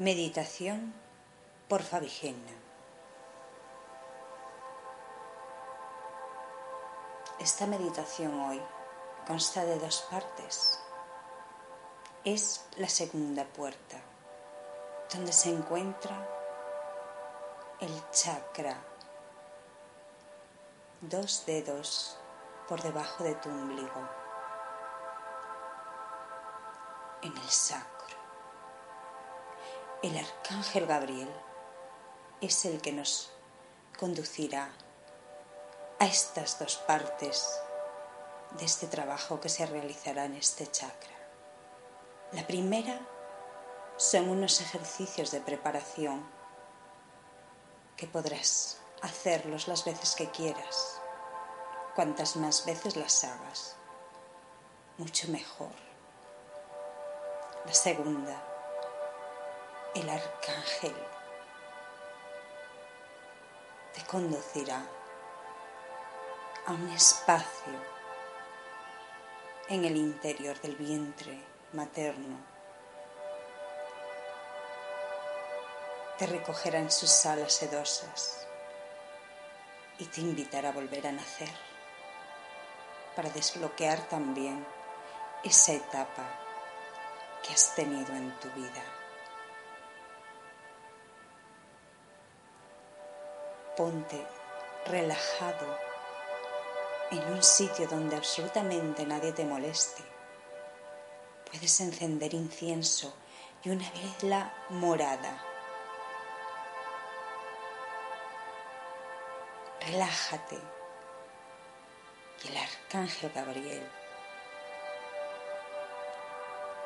Meditación por Fabigena. Esta meditación hoy consta de dos partes. Es la segunda puerta, donde se encuentra el chakra, dos dedos por debajo de tu ombligo, en el sacro. El arcángel Gabriel es el que nos conducirá a estas dos partes de este trabajo que se realizará en este chakra. La primera son unos ejercicios de preparación que podrás hacerlos las veces que quieras. Cuantas más veces las hagas, mucho mejor. La segunda el arcángel te conducirá a un espacio en el interior del vientre materno. Te recogerá en sus alas sedosas y te invitará a volver a nacer para desbloquear también esa etapa que has tenido en tu vida. Ponte relajado en un sitio donde absolutamente nadie te moleste. Puedes encender incienso y una vela morada. Relájate y el arcángel Gabriel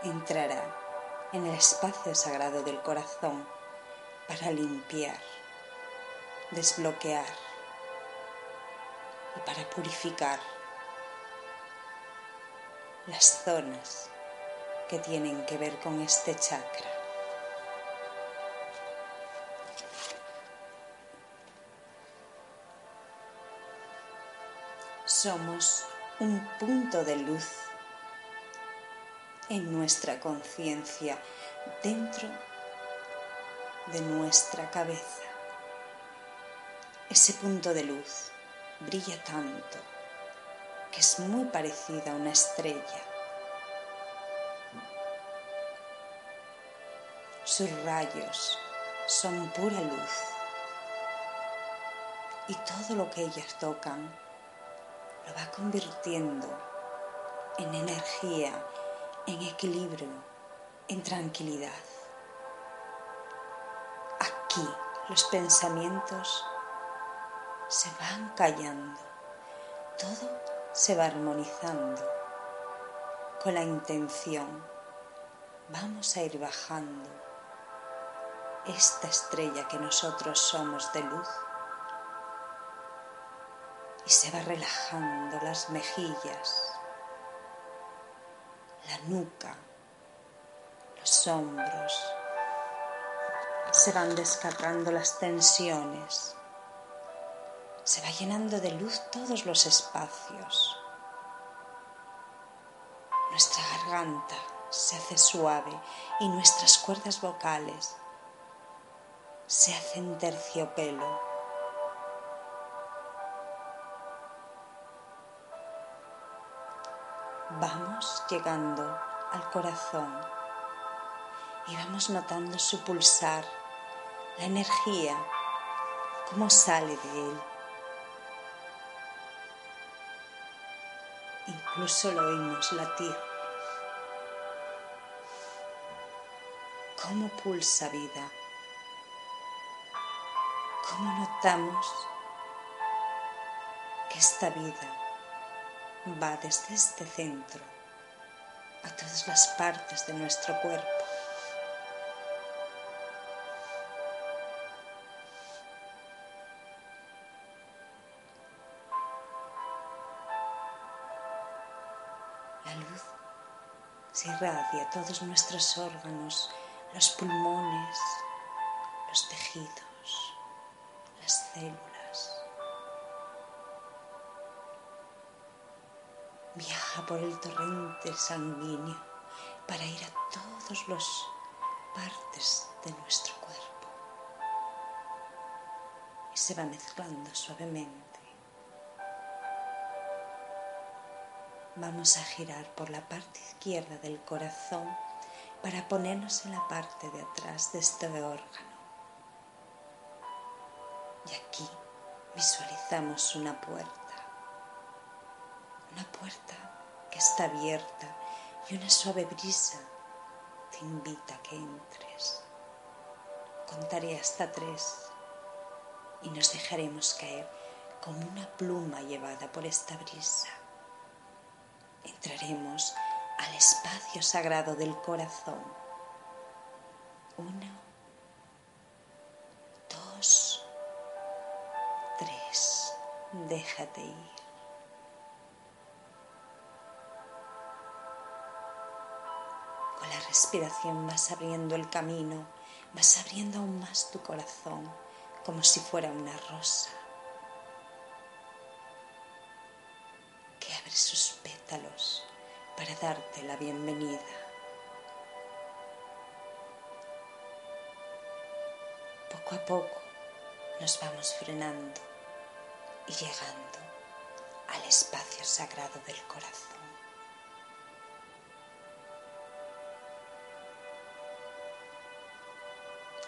entrará en el espacio sagrado del corazón para limpiar desbloquear y para purificar las zonas que tienen que ver con este chakra. Somos un punto de luz en nuestra conciencia, dentro de nuestra cabeza. Ese punto de luz brilla tanto que es muy parecida a una estrella. Sus rayos son pura luz y todo lo que ellas tocan lo va convirtiendo en energía, en equilibrio, en tranquilidad. Aquí los pensamientos se van callando, todo se va armonizando. Con la intención. Vamos a ir bajando esta estrella que nosotros somos de luz. Y se va relajando las mejillas, la nuca, los hombros, se van descargando las tensiones se va llenando de luz todos los espacios. Nuestra garganta se hace suave y nuestras cuerdas vocales se hacen terciopelo. Vamos llegando al corazón y vamos notando su pulsar, la energía, cómo sale de él. Incluso lo oímos latir. ¿Cómo pulsa vida? ¿Cómo notamos que esta vida va desde este centro a todas las partes de nuestro cuerpo? Se irradia todos nuestros órganos, los pulmones, los tejidos, las células. Viaja por el torrente sanguíneo para ir a todos los partes de nuestro cuerpo y se va mezclando suavemente. Vamos a girar por la parte izquierda del corazón para ponernos en la parte de atrás de este órgano. Y aquí visualizamos una puerta, una puerta que está abierta y una suave brisa te invita a que entres. Contaré hasta tres y nos dejaremos caer como una pluma llevada por esta brisa entraremos al espacio sagrado del corazón. Uno, dos, tres. Déjate ir. Con la respiración vas abriendo el camino, vas abriendo aún más tu corazón como si fuera una rosa que abre sus para darte la bienvenida. Poco a poco nos vamos frenando y llegando al espacio sagrado del corazón.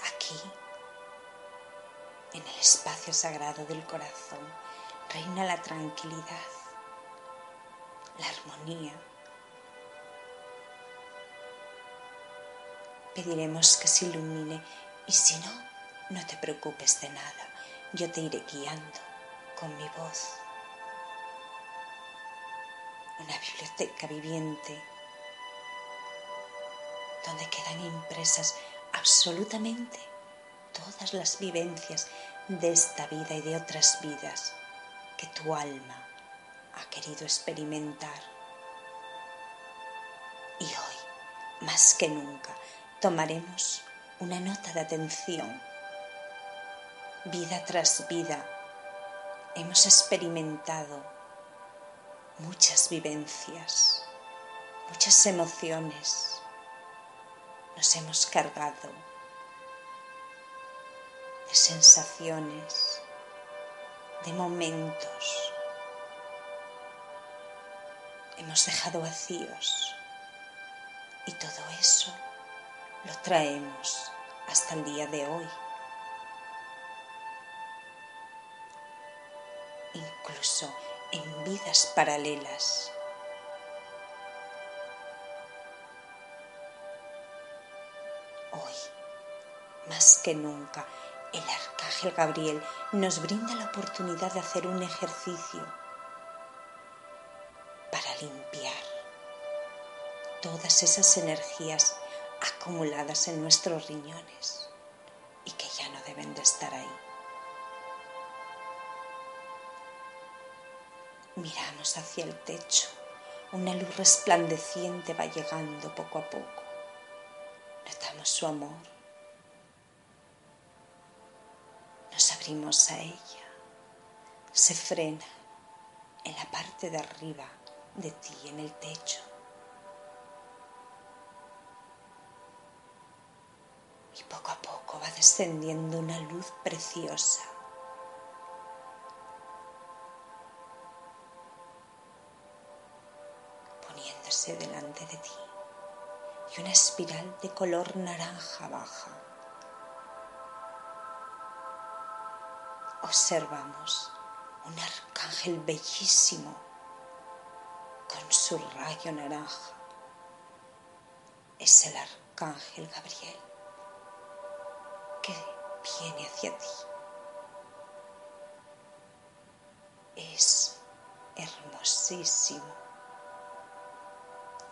Aquí, en el espacio sagrado del corazón, reina la tranquilidad la armonía. Pediremos que se ilumine y si no, no te preocupes de nada, yo te iré guiando con mi voz. Una biblioteca viviente donde quedan impresas absolutamente todas las vivencias de esta vida y de otras vidas que tu alma ha querido experimentar. Y hoy, más que nunca, tomaremos una nota de atención. Vida tras vida hemos experimentado muchas vivencias, muchas emociones. Nos hemos cargado de sensaciones, de momentos hemos dejado vacíos y todo eso lo traemos hasta el día de hoy. Incluso en vidas paralelas. Hoy, más que nunca, el arcángel Gabriel nos brinda la oportunidad de hacer un ejercicio limpiar todas esas energías acumuladas en nuestros riñones y que ya no deben de estar ahí. Miramos hacia el techo, una luz resplandeciente va llegando poco a poco. Notamos su amor. Nos abrimos a ella. Se frena en la parte de arriba de ti en el techo. Y poco a poco va descendiendo una luz preciosa. poniéndose delante de ti y una espiral de color naranja baja. Observamos un arcángel bellísimo con su rayo naranja. Es el arcángel Gabriel que viene hacia ti. Es hermosísimo.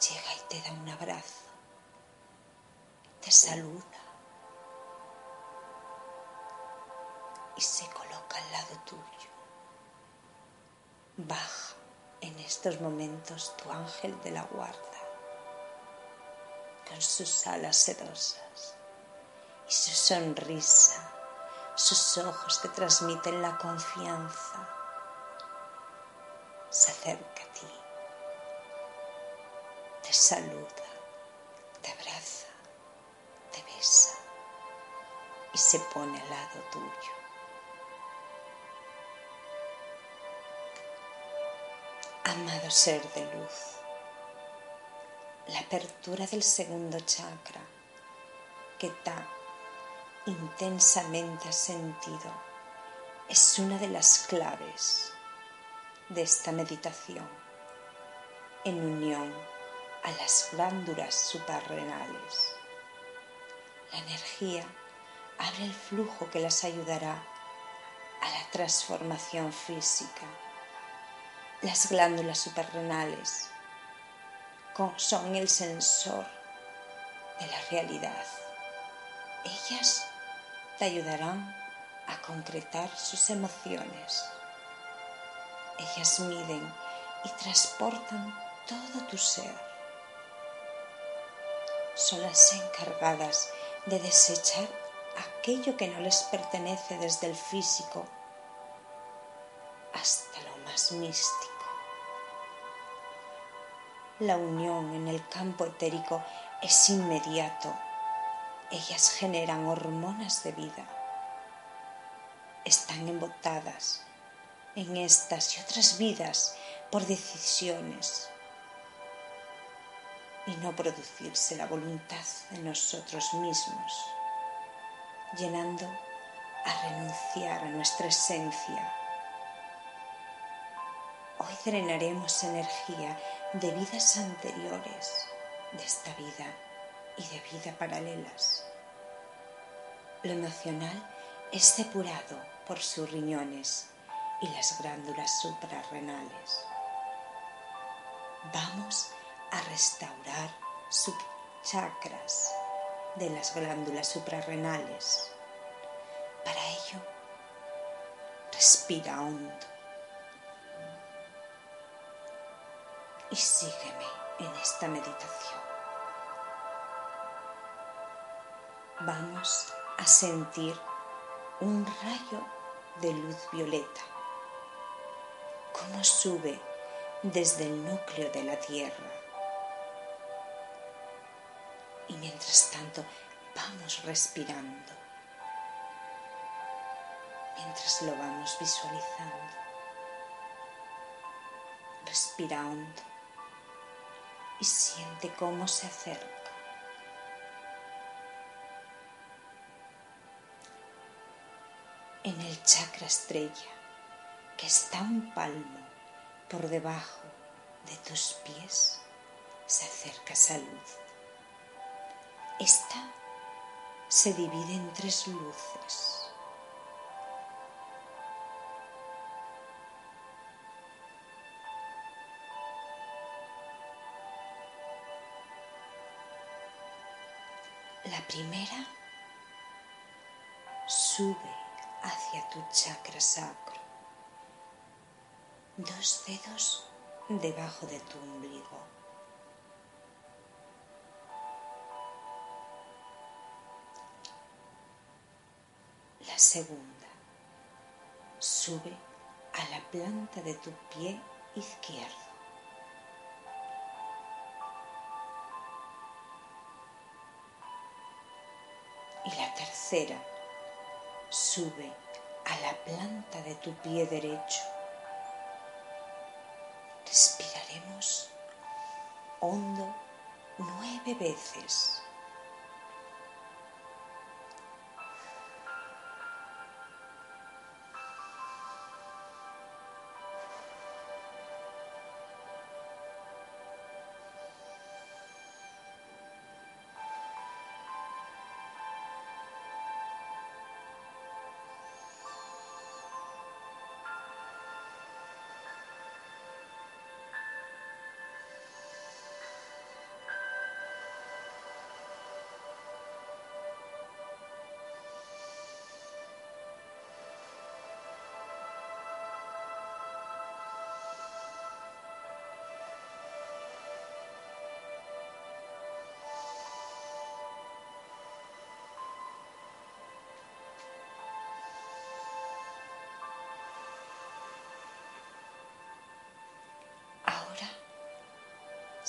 Llega y te da un abrazo. Te saluda. Y se coloca al lado tuyo. Baja en estos momentos tu ángel de la guarda, con sus alas sedosas y su sonrisa, sus ojos te transmiten la confianza, se acerca a ti, te saluda, te abraza, te besa. y se pone al lado tuyo. Amado ser de luz, la apertura del segundo chakra que tan intensamente sentido es una de las claves de esta meditación en unión a las glándulas suprarrenales. La energía abre el flujo que las ayudará a la transformación física. Las glándulas suprarrenales son el sensor de la realidad. Ellas te ayudarán a concretar sus emociones. Ellas miden y transportan todo tu ser. Son las encargadas de desechar aquello que no les pertenece desde el físico hasta lo más místico. La unión en el campo etérico es inmediato. Ellas generan hormonas de vida. Están embotadas en estas y otras vidas por decisiones y no producirse la voluntad de nosotros mismos, llenando a renunciar a nuestra esencia. Hoy drenaremos energía de vidas anteriores, de esta vida y de vida paralelas. Lo emocional es depurado por sus riñones y las glándulas suprarrenales. Vamos a restaurar subchakras de las glándulas suprarrenales. Para ello, respira hondo y sígueme en esta meditación. Vamos a sentir un rayo de luz violeta, como sube desde el núcleo de la Tierra y mientras tanto vamos respirando, mientras lo vamos visualizando. Respira hondo y siente cómo se acerca. En el chakra estrella, que está un palmo por debajo de tus pies, se acerca esa luz. Esta se divide en tres luces. La primera sube hacia tu chakra sacro, dos dedos debajo de tu ombligo. segunda. Sube a la planta de tu pie izquierdo. Y la tercera. Sube a la planta de tu pie derecho. Respiraremos hondo nueve veces.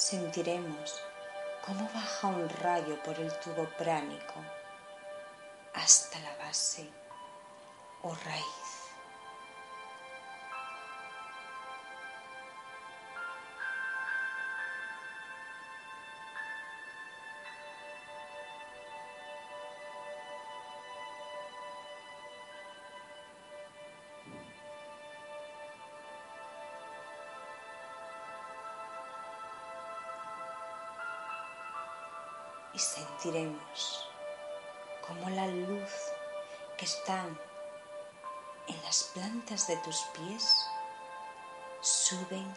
Sentiremos cómo baja un rayo por el tubo pránico hasta la base o raíz. Sentiremos como la luz que está en las plantas de tus pies suben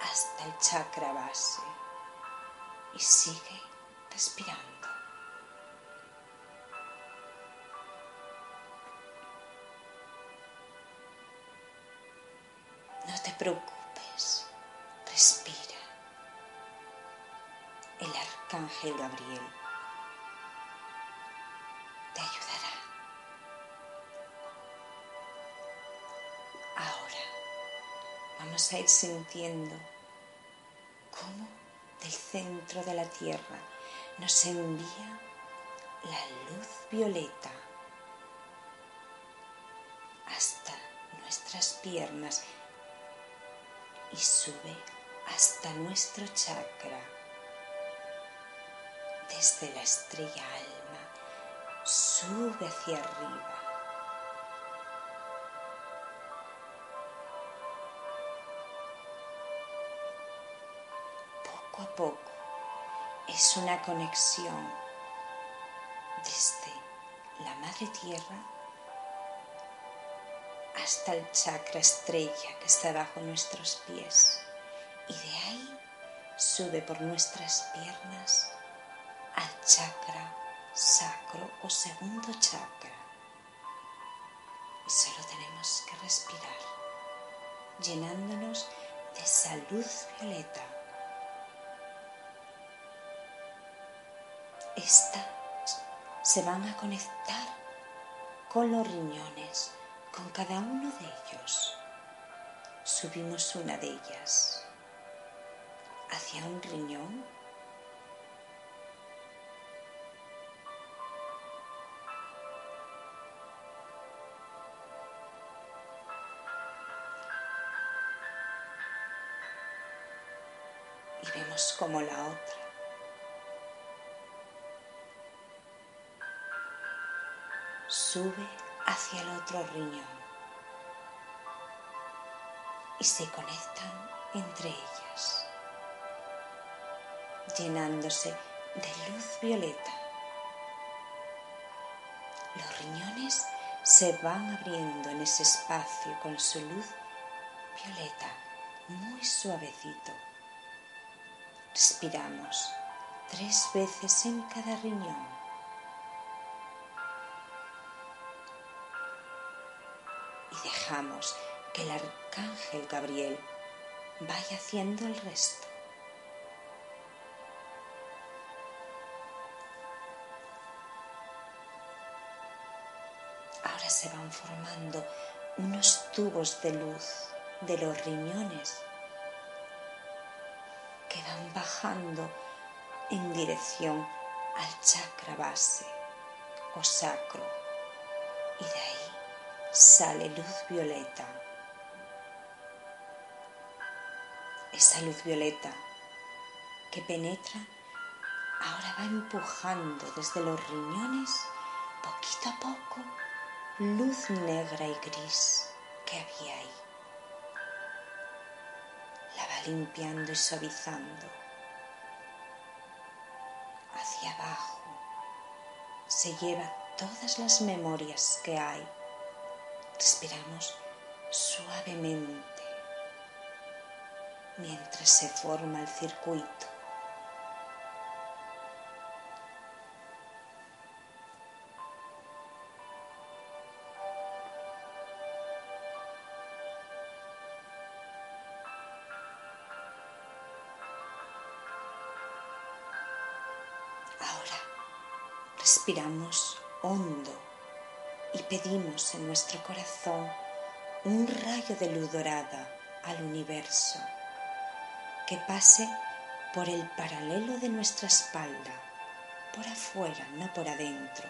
hasta el chakra base y sigue respirando. No te preocupes, arcángel Gabriel te ayudará. Ahora vamos a ir sintiendo cómo del centro de la tierra nos envía la luz violeta hasta nuestras piernas y sube hasta nuestro chakra desde la estrella alma, sube hacia arriba. Poco a poco es una conexión desde la madre tierra hasta el chakra estrella que está bajo nuestros pies y de ahí sube por nuestras piernas al chakra sacro o segundo chakra. Y solo tenemos que respirar, llenándonos de salud violeta. Estas se van a conectar con los riñones, con cada uno de ellos. Subimos una de ellas hacia un riñón como la otra sube hacia el otro riñón y se conectan entre ellas, llenándose de luz violeta. Los riñones se van abriendo en ese espacio con su luz violeta, muy suavecito. Respiramos tres veces en cada riñón. Y dejamos que el arcángel Gabriel vaya haciendo el resto. Ahora se van formando unos tubos de luz de los riñones bajando en dirección al chakra base o sacro y de ahí sale luz violeta. Esa luz violeta que penetra ahora va empujando desde los riñones poquito a poco luz negra y gris que había ahí limpiando y suavizando. Hacia abajo se lleva todas las memorias que hay. Respiramos suavemente mientras se forma el circuito. respiramos hondo y pedimos en nuestro corazón un rayo de luz dorada al universo que pase por el paralelo de nuestra espalda, por afuera, no por adentro.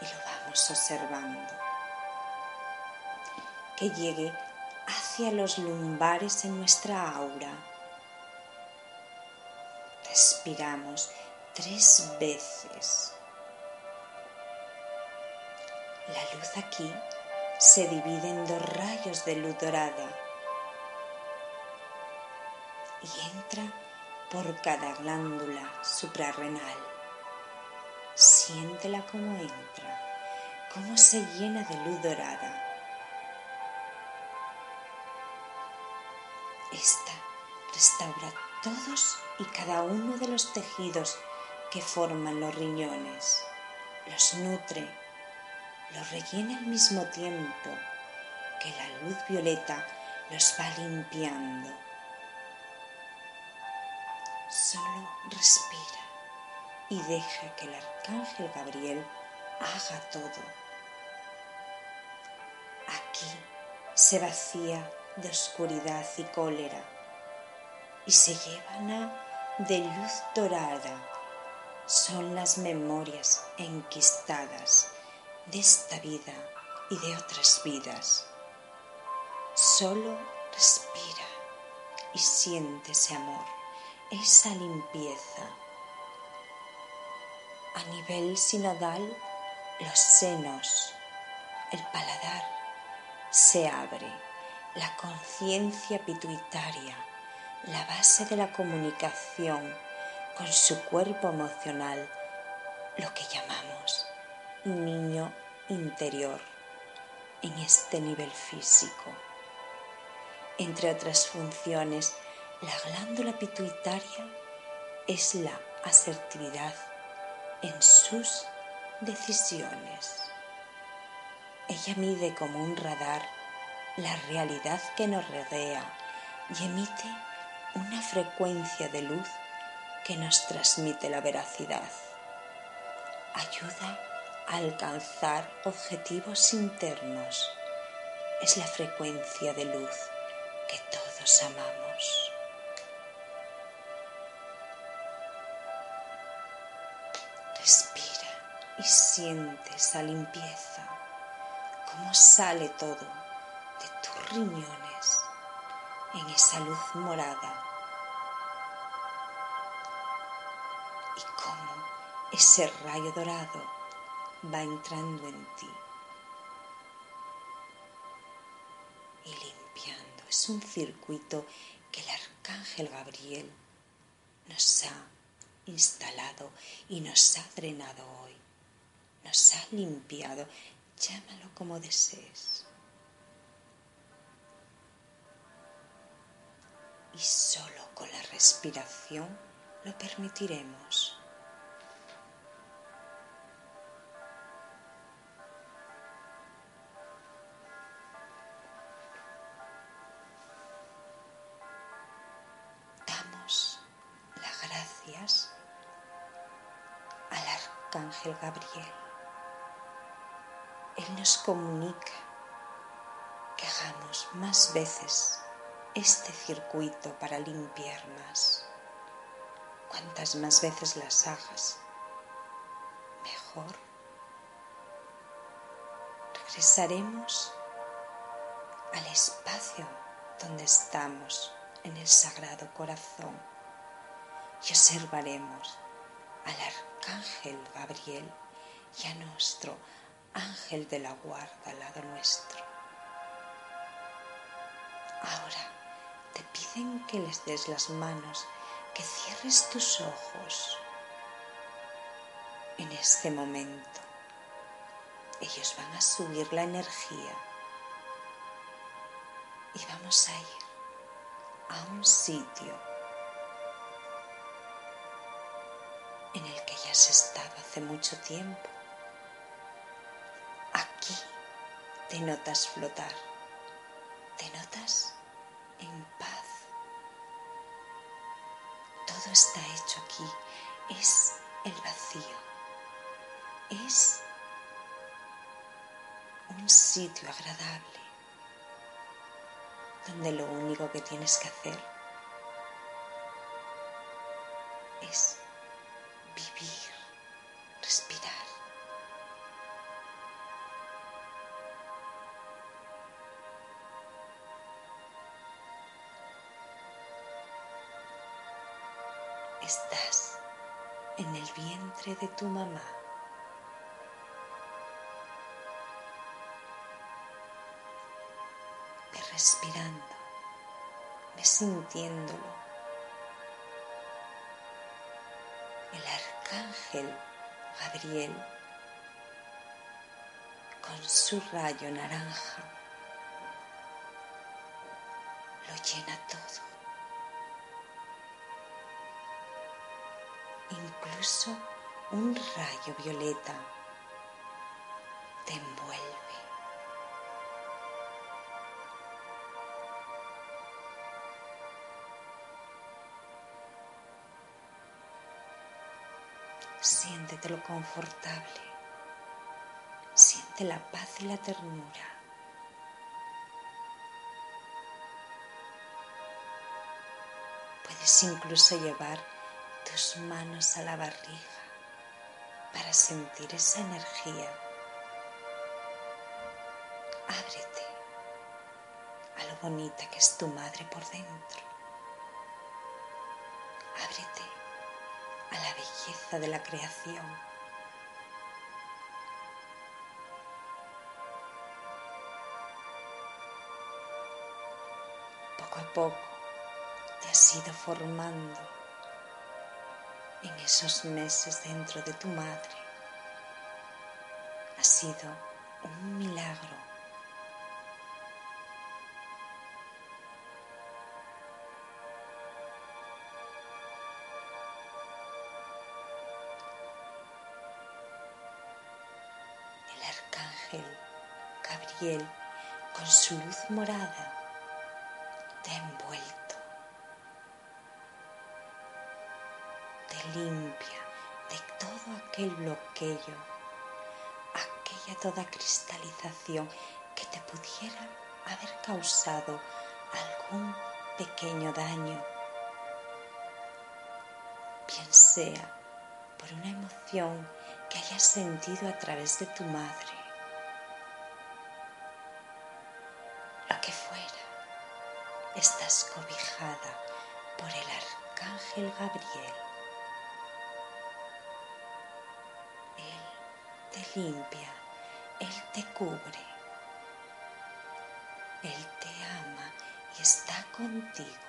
Y lo vamos observando. Que llegue hacia los lumbares en nuestra aura Respiramos tres veces. La luz aquí se divide en dos rayos de luz dorada y entra por cada glándula suprarrenal. Siéntela como entra, cómo se llena de luz dorada. Esta restaura todos y cada uno de los tejidos que forman los riñones, los nutre, los rellena al mismo tiempo que la luz violeta los va limpiando. Solo respira y deja que el arcángel Gabriel haga todo. Aquí se vacía de oscuridad y cólera y se llevan de luz dorada. Son las memorias enquistadas de esta vida y de otras vidas. Solo respira y siente ese amor, esa limpieza. A nivel sinodal, los senos, el paladar se abre, la conciencia pituitaria, la base de la comunicación con su cuerpo emocional, lo que llamamos niño interior en este nivel físico. Entre otras funciones, la glándula pituitaria es la asertividad en sus decisiones. Ella mide como un radar la realidad que nos rodea y emite una frecuencia de luz que nos transmite la veracidad. Ayuda alcanzar objetivos internos. Es la frecuencia de luz que todos amamos. Respira y siente esa limpieza, cómo sale todo de tus riñones en esa luz morada y cómo ese rayo dorado va entrando en ti y limpiando. Es un circuito que el arcángel Gabriel nos ha instalado y nos ha drenado hoy. Nos ha limpiado. Llámalo como desees. Y solo con la respiración lo permitiremos. Ángel Gabriel. Él nos comunica que hagamos más veces este circuito para limpiar más. Cuantas más veces las hagas, mejor. Regresaremos al espacio donde estamos en el Sagrado Corazón y observaremos al arcángel Gabriel y a nuestro ángel de la guarda al lado nuestro. Ahora te piden que les des las manos, que cierres tus ojos. En este momento ellos van a subir la energía y vamos a ir a un sitio en el que ya has estado hace mucho tiempo. Aquí te notas flotar, te notas en Está hecho aquí, es el vacío, es un sitio agradable donde lo único que tienes que hacer de tu mamá. Ve respirando, ve sintiéndolo. El arcángel Gabriel con su rayo naranja lo llena todo. Incluso un rayo violeta te envuelve. Siéntetelo confortable. Siente la paz y la ternura. Puedes incluso llevar tus manos a la barriga para sentir esa energía. Ábrete a lo bonita que es tu madre por dentro. Ábrete a la belleza de la creación. Poco a poco te has ido formando en esos meses dentro de tu madre. Ha sido un milagro. El arcángel Gabriel con su luz morada de todo aquel bloqueo, aquella toda cristalización que te pudiera haber causado algún pequeño daño, bien sea por una emoción que hayas sentido a través de tu madre, lo que fuera estás cobijada por el arcángel Gabriel. Limpia, Él te cubre, Él te ama y está contigo.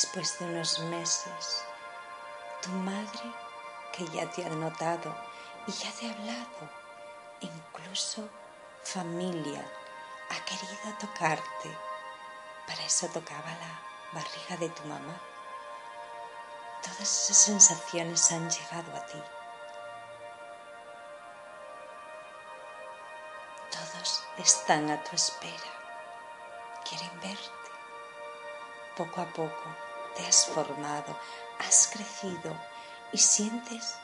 después de unos meses, tu madre, que ya te ha notado y ya te ha hablado, incluso familia, ha querido tocarte. Para eso tocaba la barriga de tu mamá. Todas esas sensaciones han llegado a ti. Todos están a tu espera. Quieren verte poco a poco te has formado, has crecido y sientes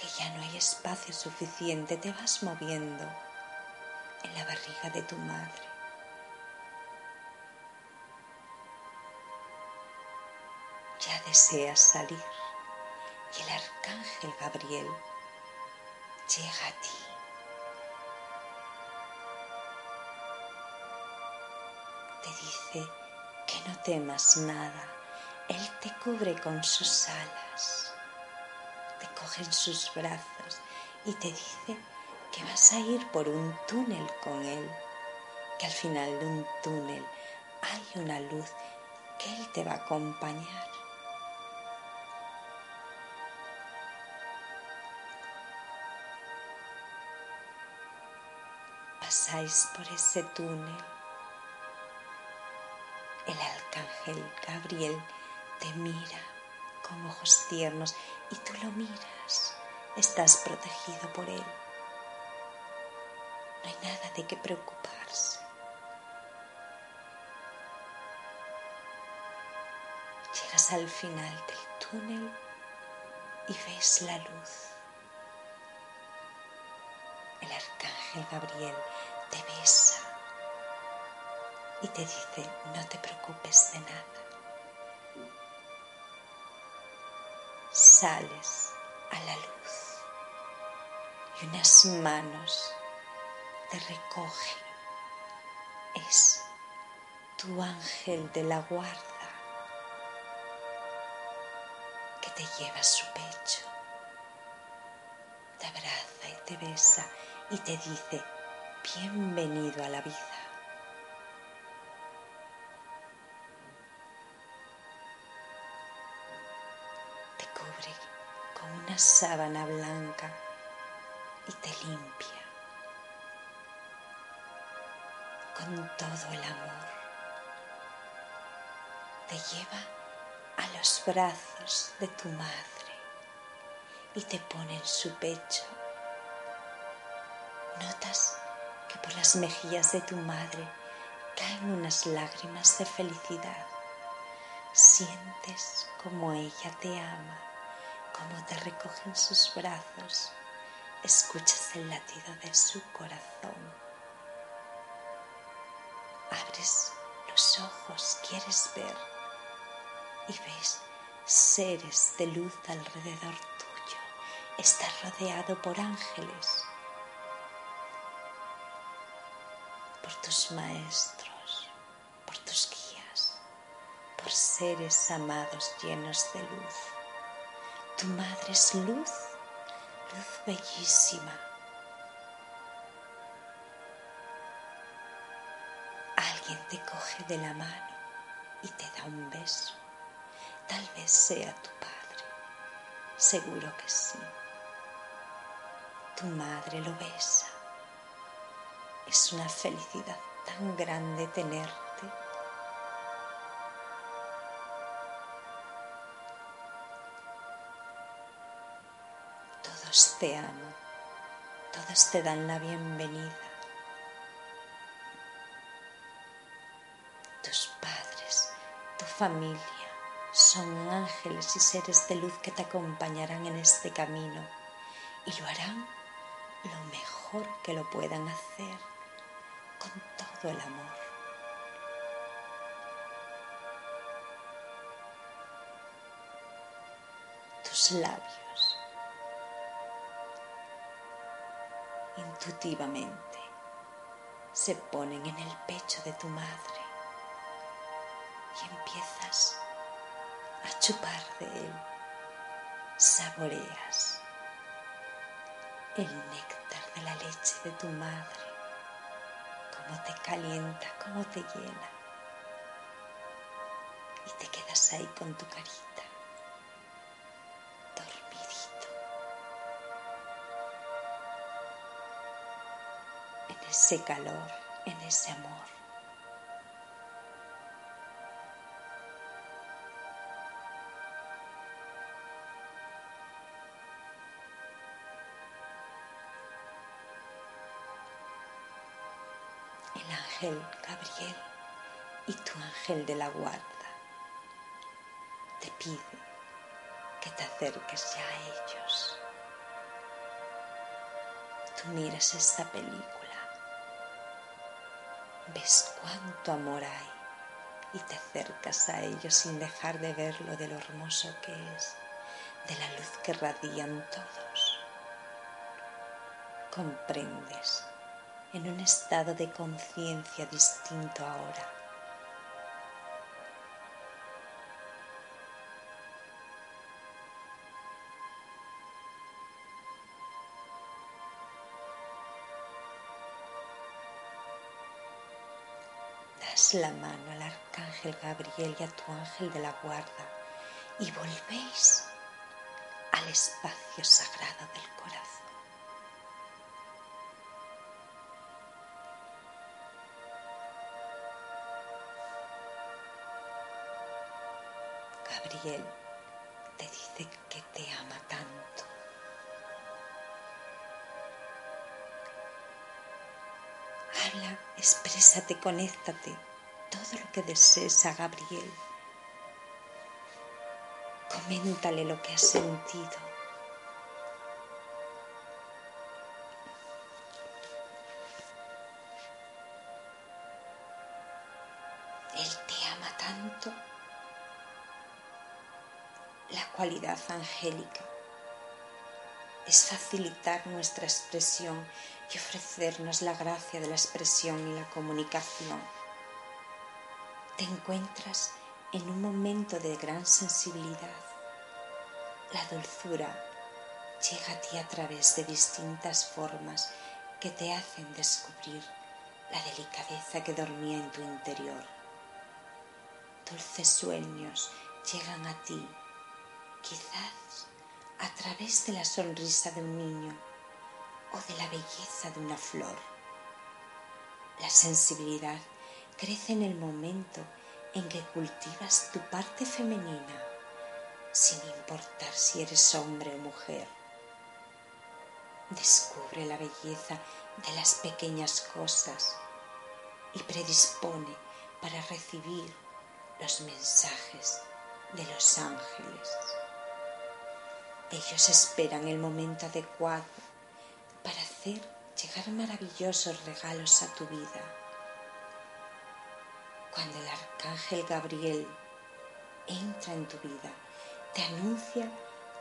que ya no hay espacio suficiente, te vas moviendo en la barriga de tu madre. Ya deseas salir y el arcángel Gabriel llega a ti. Te dice, que no temas nada. Él te cubre con sus alas, te coge en sus brazos y te dice que vas a ir por un túnel con Él, que al final de un túnel hay una luz que Él te va a acompañar. Pasáis por ese túnel el arcángel Gabriel te mira con ojos tiernos y tú lo miras. Estás protegido por él. No hay nada de qué preocuparse. Llegas al final del túnel y ves la luz. El arcángel Gabriel te besa y te dice, no te preocupes de nada. Sales a la luz y unas manos te recogen. Es tu ángel de la guarda que te lleva a su pecho, te abraza y te besa y te dice, bienvenido a la vida. Sábana blanca y te limpia con todo el amor. Te lleva a los brazos de tu madre y te pone en su pecho. Notas que por las mejillas de tu madre caen unas lágrimas de felicidad. Sientes como ella te ama, como te recoge en sus brazos. Escuchas el latido de su corazón. Abres los ojos, quieres ver y ves seres de luz alrededor tuyo. Estás rodeado por ángeles, por tus maestros, por tus guías, por seres amados llenos de luz. Tu madre es luz, luz bellísima te coge de la mano y te da un beso. Tal vez sea tu padre, seguro que sí. Tu madre lo besa. Es una felicidad tan grande tenerte. Todos te aman, todos te dan la bienvenida. familia son ángeles y seres de luz que te acompañarán en este camino y lo harán lo mejor que lo puedan hacer con todo el amor. Tus labios intuitivamente se ponen en el pecho de tu madre y empiezas a chupar de él. Saboreas el néctar de la leche de tu madre, cómo te calienta, cómo te llena. Y te quedas ahí con tu carita, ese calor, en ese amor. el ángel Gabriel y tu ángel de la guarda te pide que te acerques ya a ellos. Tú miras esta película, ves cuánto amor hay y te acercas a ellos sin dejar de ver lo de lo hermoso que es, de la luz que radian todos. Comprendes en un estado de conciencia distinto ahora. La mano al arcángel Gabriel y a tu ángel de la guarda y volvéis al espacio sagrado del corazón. Gabriel te dice que te ama tanto. Habla, exprésate, conéctate, todo lo que desees a Gabriel. Coméntale lo que has sentido. cualidad angélica. Es facilitar nuestra expresión y ofrecernos la gracia de la expresión y la comunicación. Te encuentras en un momento de gran sensibilidad. La dulzura llega a ti a través de distintas formas que te hacen descubrir la delicadeza que dormía en tu interior. Dulces sueños llegan a ti, quizás a través de la sonrisa de un niño o de la belleza de una flor. La sensibilidad crece en el momento en que cultivas tu parte femenina, sin importar si eres hombre o mujer. Descubre la belleza de las pequeñas cosas y predispone para recibir los mensajes de los ángeles. Ellos esperan el momento adecuado para hacer llegar maravillosos regalos a tu vida. Cuando el arcángel Gabriel entra en tu vida, te anuncia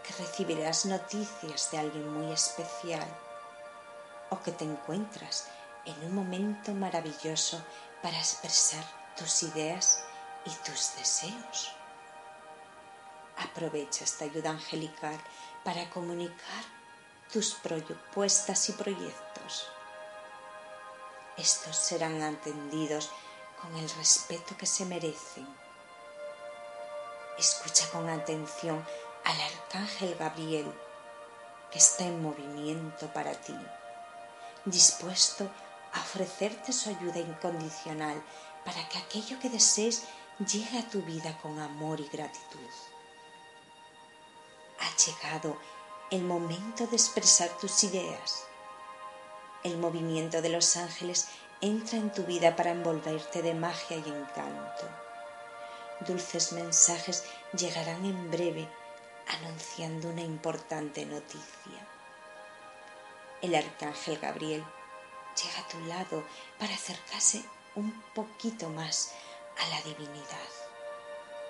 que recibirás noticias de alguien muy especial o que te encuentras en un momento maravilloso para expresar tus ideas y tus deseos. Aprovecha esta ayuda angelical para comunicar tus propuestas y proyectos. Estos serán atendidos con el respeto que se merecen. Escucha con atención al arcángel Gabriel que está en movimiento para ti, dispuesto a ofrecerte su ayuda incondicional para que aquello que desees llegue a tu vida con amor y gratitud. Ha llegado el momento de expresar tus ideas. El movimiento de los ángeles entra en tu vida para envolverte de magia y encanto. Dulces mensajes llegarán en breve anunciando una importante noticia. El arcángel Gabriel llega a tu lado para acercarse un poquito más a la divinidad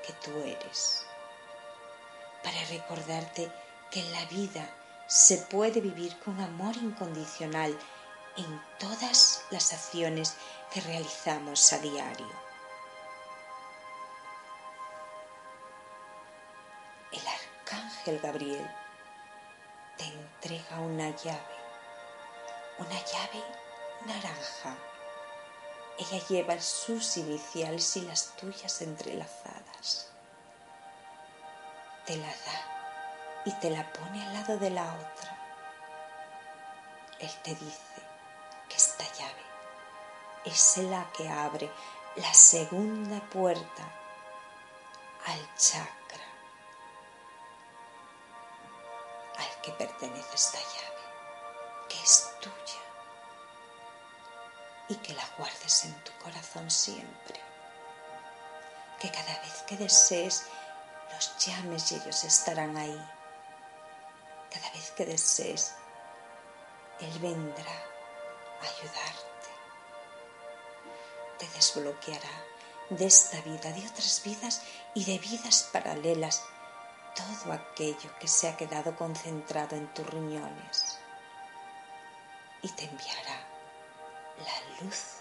que tú eres, para recordarte que en la vida se puede vivir con amor incondicional en todas las acciones que realizamos a diario. El arcángel Gabriel te entrega una llave, una llave naranja. Ella lleva sus iniciales y las tuyas entrelazadas. Te la da y te la pone al lado de la otra. Él te dice esta llave es la que abre la segunda puerta al chakra al que pertenece esta llave, que es tuya y que la guardes en tu corazón siempre. Que cada vez que desees los llames y ellos estarán ahí. Cada vez que desees, Él vendrá ayudarte. Te desbloqueará de esta vida, de otras vidas y de vidas paralelas todo aquello que se ha quedado concentrado en tus riñones y te enviará la luz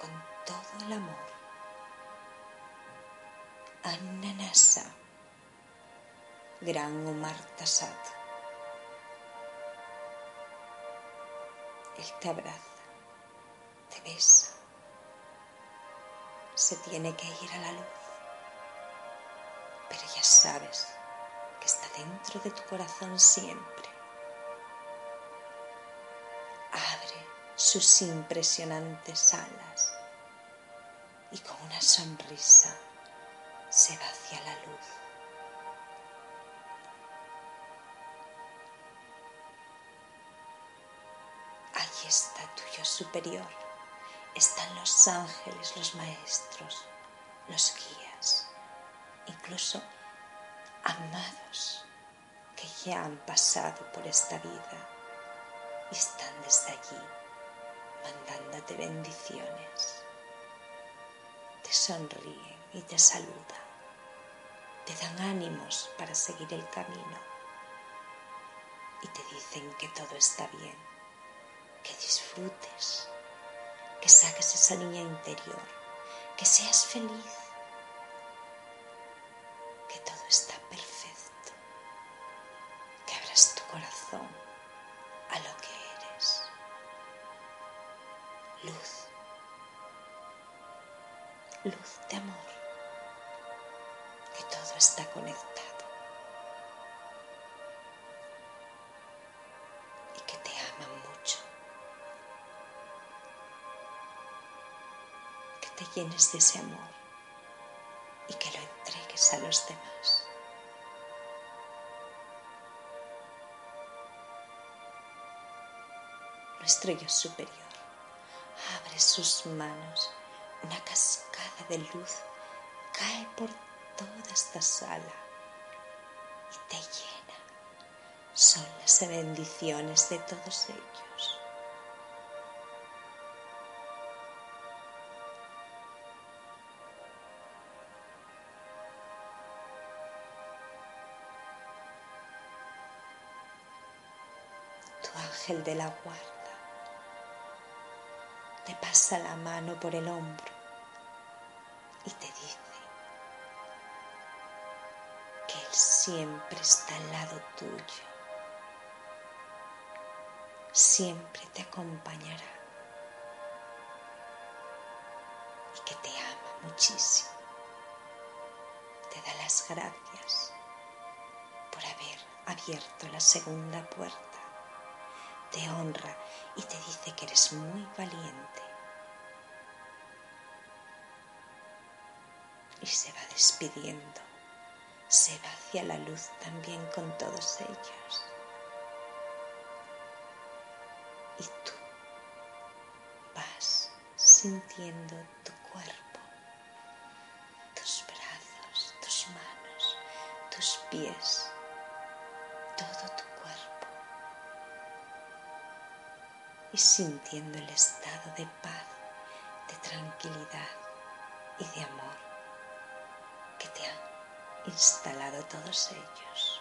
con todo el amor Annanasa, Gran Omar Tassat. Él te abraza, te besa, se tiene que ir a la luz, pero ya sabes que está dentro de tu corazón siempre. Sus impresionantes alas y con una sonrisa se va hacia la luz. Aquí está tuyo superior. Están los ángeles, los maestros, los guías, incluso amados que ya han pasado por esta vida y están desde allí mandándote bendiciones. Te sonríen y te saludan. Te dan ánimos para seguir el camino y te dicen que todo está bien, que disfrutes, que saques esa niña interior, que seas feliz, que todo está perfecto, que abras tu corazón luz de amor, que todo está conectado. y que te aman mucho. Que te llenes de ese amor y que lo entregues a los demás. Nuestro yo superior abre sus manos, una cascada de luz cae por toda esta sala y te llena. Son las bendiciones de todos ellos. Tu ángel de la guarda te pasa la mano por el hombro siempre está al lado tuyo, siempre te acompañará y que te ama muchísimo. Te da las gracias por haber abierto la segunda puerta te honra y te dice que eres muy valiente. Y se va despidiendo, se va hacia la luz también con todos ellos. Y tú vas sintiendo tu cuerpo, tus brazos, tus manos, tus pies, todo tu cuerpo y sintiendo el estado de paz, de tranquilidad y de amor instalado todos ellos.